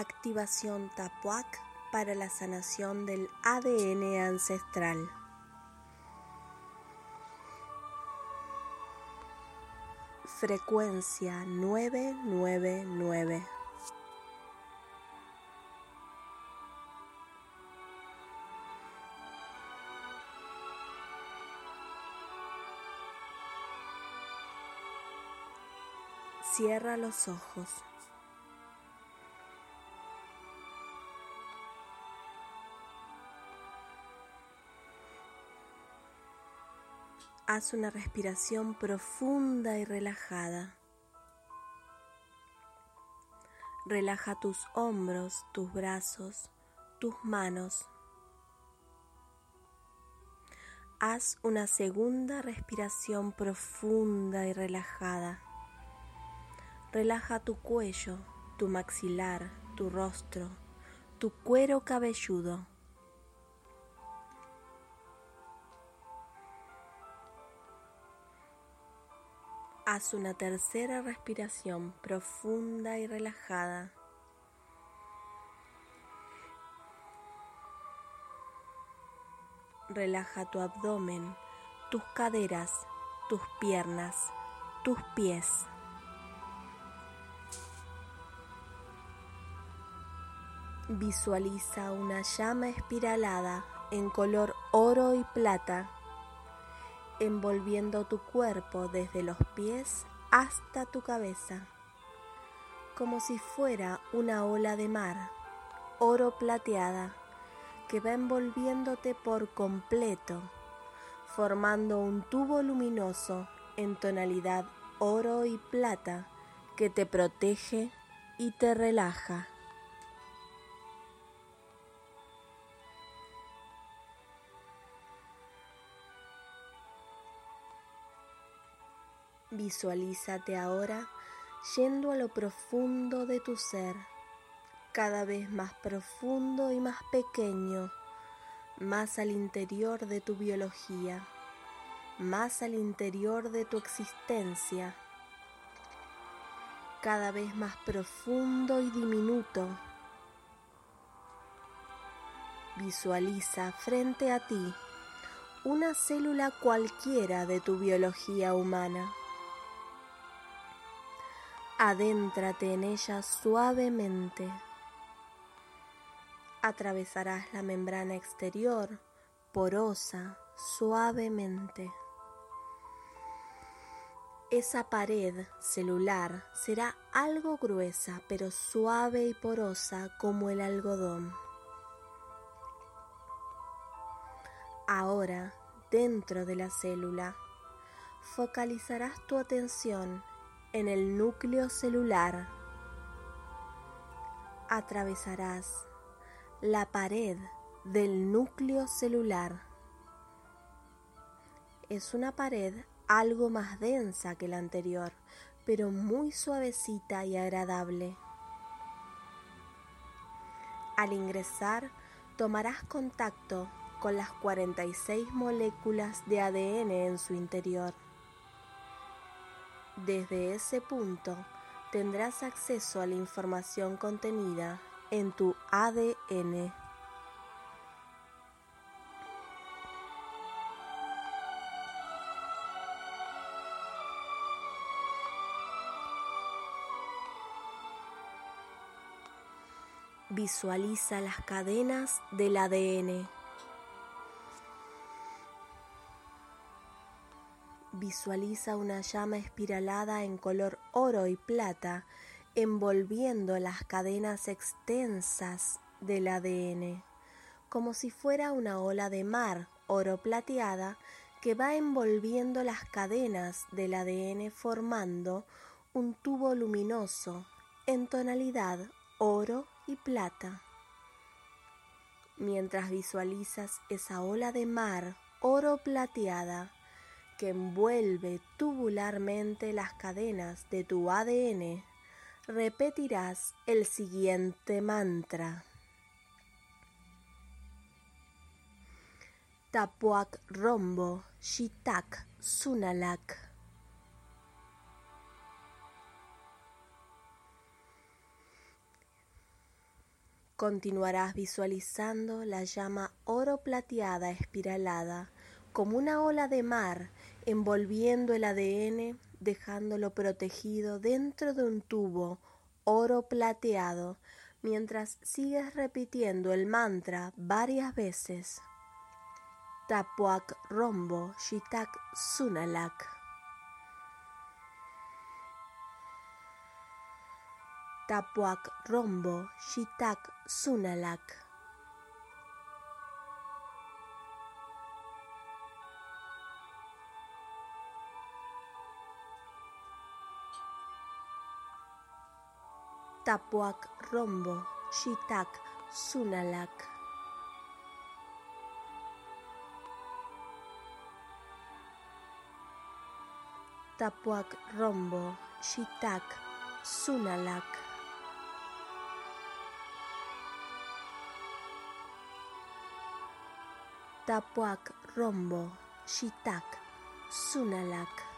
Activación Tapuac para la sanación del ADN ancestral. Frecuencia 999. Cierra los ojos. Haz una respiración profunda y relajada. Relaja tus hombros, tus brazos, tus manos. Haz una segunda respiración profunda y relajada. Relaja tu cuello, tu maxilar, tu rostro, tu cuero cabelludo. Haz una tercera respiración profunda y relajada. Relaja tu abdomen, tus caderas, tus piernas, tus pies. Visualiza una llama espiralada en color oro y plata envolviendo tu cuerpo desde los pies hasta tu cabeza, como si fuera una ola de mar, oro plateada, que va envolviéndote por completo, formando un tubo luminoso en tonalidad oro y plata que te protege y te relaja. Visualízate ahora yendo a lo profundo de tu ser, cada vez más profundo y más pequeño, más al interior de tu biología, más al interior de tu existencia, cada vez más profundo y diminuto. Visualiza frente a ti una célula cualquiera de tu biología humana Adéntrate en ella suavemente. Atravesarás la membrana exterior, porosa, suavemente. Esa pared celular será algo gruesa, pero suave y porosa como el algodón. Ahora, dentro de la célula, focalizarás tu atención en el núcleo celular. Atravesarás la pared del núcleo celular. Es una pared algo más densa que la anterior, pero muy suavecita y agradable. Al ingresar, tomarás contacto con las 46 moléculas de ADN en su interior. Desde ese punto tendrás acceso a la información contenida en tu ADN. Visualiza las cadenas del ADN. Visualiza una llama espiralada en color oro y plata envolviendo las cadenas extensas del ADN, como si fuera una ola de mar oro plateada que va envolviendo las cadenas del ADN formando un tubo luminoso en tonalidad oro y plata. Mientras visualizas esa ola de mar oro plateada que envuelve tubularmente las cadenas de tu ADN, repetirás el siguiente mantra. Tapuak Rombo Shitak Sunalak. Continuarás visualizando la llama oro plateada espiralada como una ola de mar envolviendo el ADN, dejándolo protegido dentro de un tubo oro plateado, mientras sigues repitiendo el mantra varias veces. Tapuak Rombo Shitak Sunalak. Tapuak Rombo Shitak Sunalak. Tapuak Rombo Shitak Sunalak. Tapuak Rombo Shitak Sunalak. Tapuak Rombo Shitak Sunalak.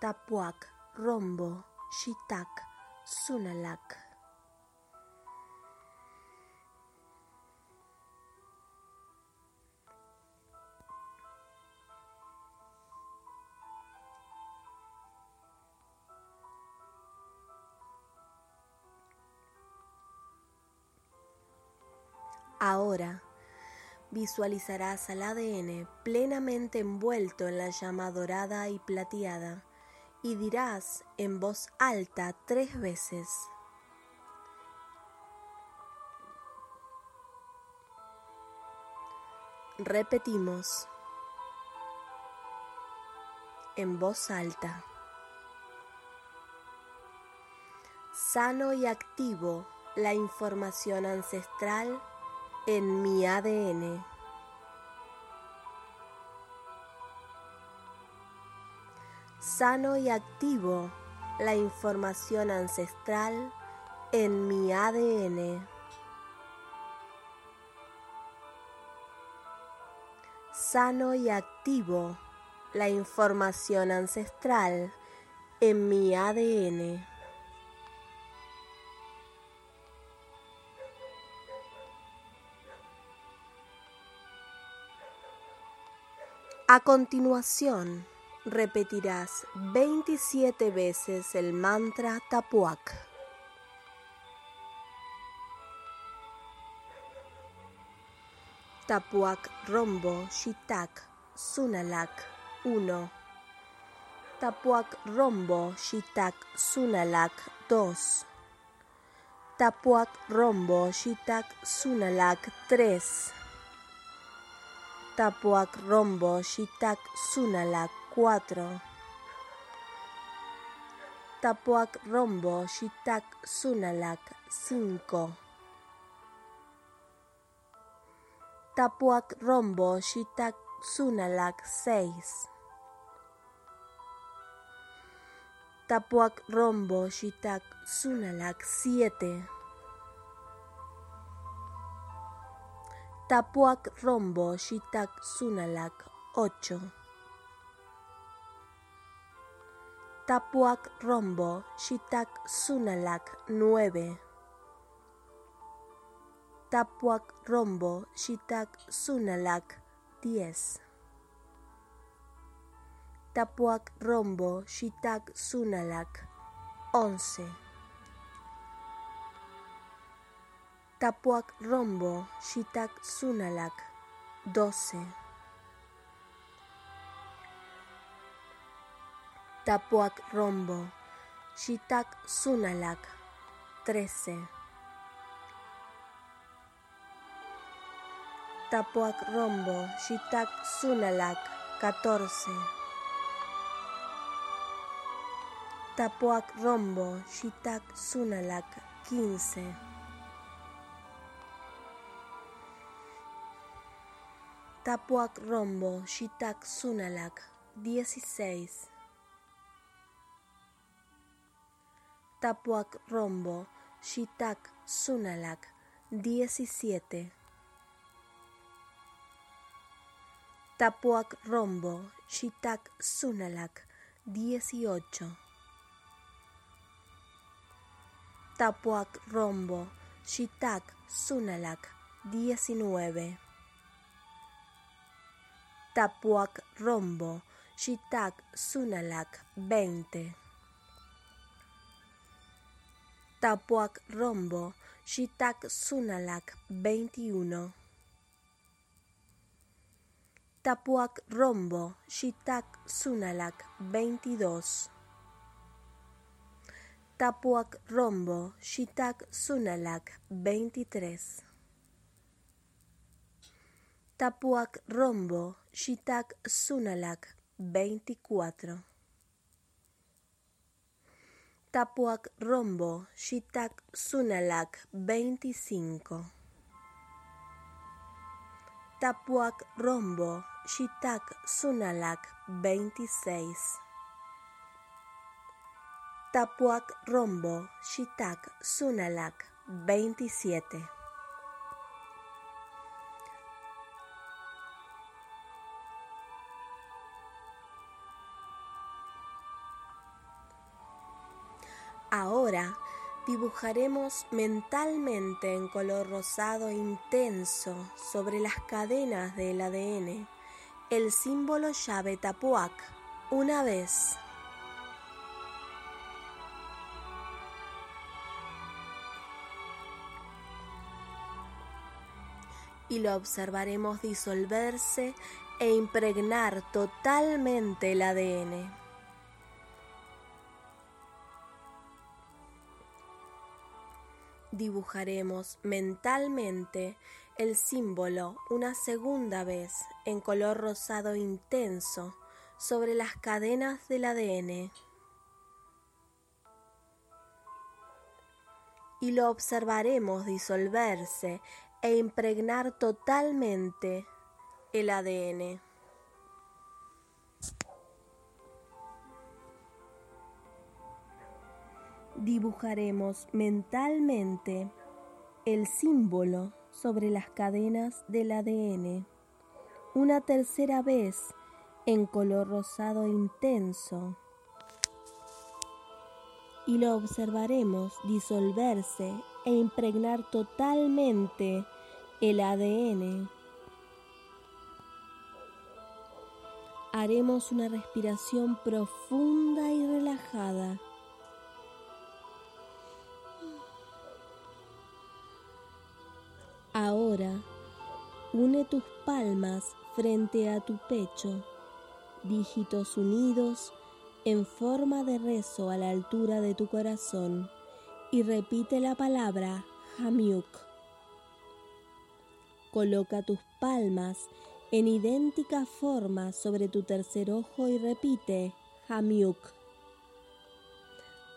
Tapuak Rombo Shitak Sunalak. Ahora visualizarás al ADN plenamente envuelto en la llama dorada y plateada y dirás en voz alta tres veces. Repetimos en voz alta. Sano y activo la información ancestral en mi ADN. Sano y activo la información ancestral en mi ADN. Sano y activo la información ancestral en mi ADN. A continuación, repetirás 27 veces el mantra Tapuak. Tapuak Rombo Shitak Sunalak 1. Tapuak Rombo Shitak Sunalak 2. Tapuak Rombo Shitak Sunalak 3. Tapuak Rombo Shitak Sunalak 4. Tapuak Rombo Shitak Sunalak 5. Tapuak Rombo Shitak Sunalak 6. Tapuak Rombo Shitak Sunalak 7. Tapuak Rombo Shitak Sunalak 8. Tapuak Rombo Shitak Sunalak 9. Tapuak Rombo Shitak Sunalak 10. Tapuac Rombo, Shitak Sunalak, 11. Tapuac Rombo, Shitak Sunalak, 12. Tapuac Rombo, Shitak Sunalak, 13. Tapuac Rombo, Shitak Sunalak, 14. Tapuac Rombo, Shitak Sunalak, 15. Tapuac Rombo, Shitak Sunalak, 16. Tapuac Rombo, Shitak Sunalak, 17. Tapuac Rombo, Shitak Sunalak, 18. Tapuac Rombo, Shitak Sunalak, 19. Tapuac Rombo, Shitak Sunalak, 20. Tapuac Rombo, Shitak Sunalak, 21. Tapuac Rombo, Shitak Sunalak, 22. Tapuac Rombo, Shitak Sunalak, 23. Tapuac Rombo, Shitak Sunalak, 24. Tapuac Rombo, Shitak Sunalak, 25. Tapuac Rombo, Shitak Sunalak, 26. Tapuac Rombo, Shitak, Sunalak, 27. Dibujaremos mentalmente en color rosado intenso sobre las cadenas del ADN el símbolo llave Tapuac una vez. y lo observaremos disolverse e impregnar totalmente el ADN. Dibujaremos mentalmente el símbolo una segunda vez en color rosado intenso sobre las cadenas del ADN. Y lo observaremos disolverse e impregnar totalmente el ADN. Dibujaremos mentalmente el símbolo sobre las cadenas del ADN una tercera vez en color rosado intenso y lo observaremos disolverse e impregnar totalmente el ADN. Haremos una respiración profunda y relajada. Tus palmas frente a tu pecho, dígitos unidos en forma de rezo a la altura de tu corazón y repite la palabra Hamiuk. Coloca tus palmas en idéntica forma sobre tu tercer ojo y repite Hamiuk.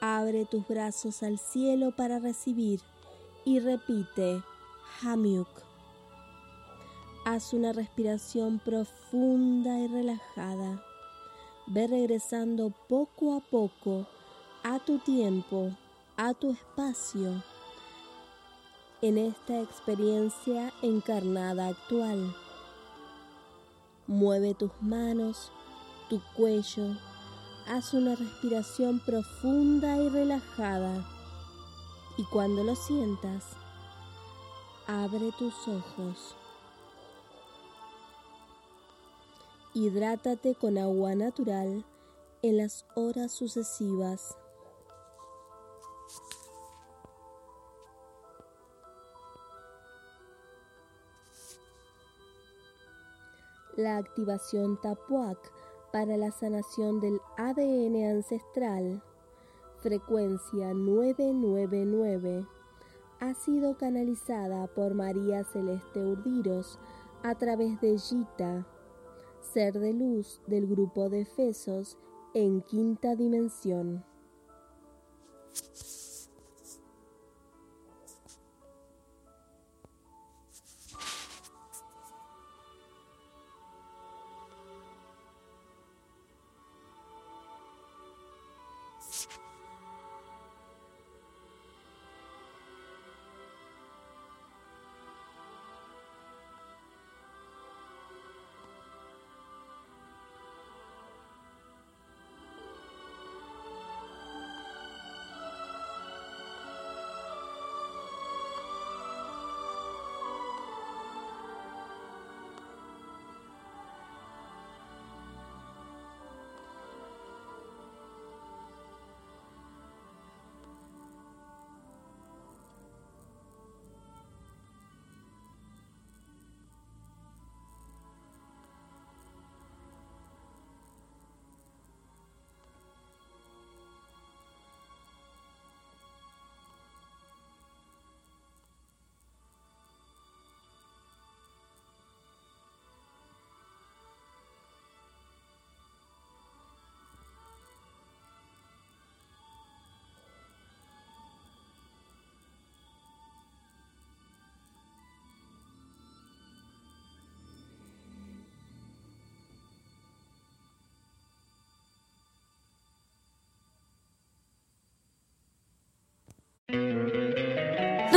Abre tus brazos al cielo para recibir y repite Hamiuk. Haz una respiración profunda y relajada. Ve regresando poco a poco a tu tiempo, a tu espacio, en esta experiencia encarnada actual. Mueve tus manos, tu cuello, haz una respiración profunda y relajada y cuando lo sientas, abre tus ojos. Hidrátate con agua natural en las horas sucesivas. La activación TAPUAC para la sanación del ADN ancestral, frecuencia 999, ha sido canalizada por María Celeste Urdiros a través de Gita, ser de luz del grupo de Efesos en quinta dimensión.